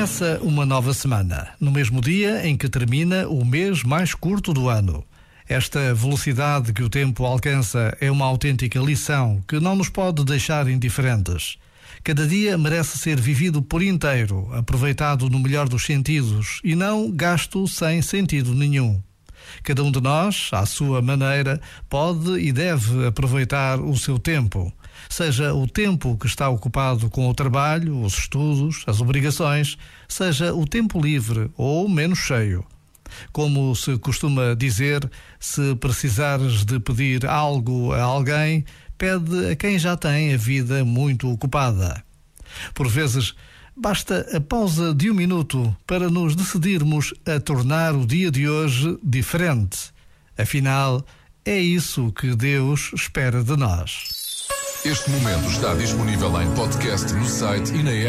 Começa uma nova semana, no mesmo dia em que termina o mês mais curto do ano. Esta velocidade que o tempo alcança é uma autêntica lição que não nos pode deixar indiferentes. Cada dia merece ser vivido por inteiro, aproveitado no melhor dos sentidos e não gasto sem sentido nenhum. Cada um de nós, à sua maneira, pode e deve aproveitar o seu tempo seja o tempo que está ocupado com o trabalho, os estudos, as obrigações, seja o tempo livre ou menos cheio. Como se costuma dizer, se precisares de pedir algo a alguém, pede a quem já tem a vida muito ocupada. Por vezes, basta a pausa de um minuto para nos decidirmos a tornar o dia de hoje diferente. Afinal, é isso que Deus espera de nós. Este momento está disponível em podcast no site e na app.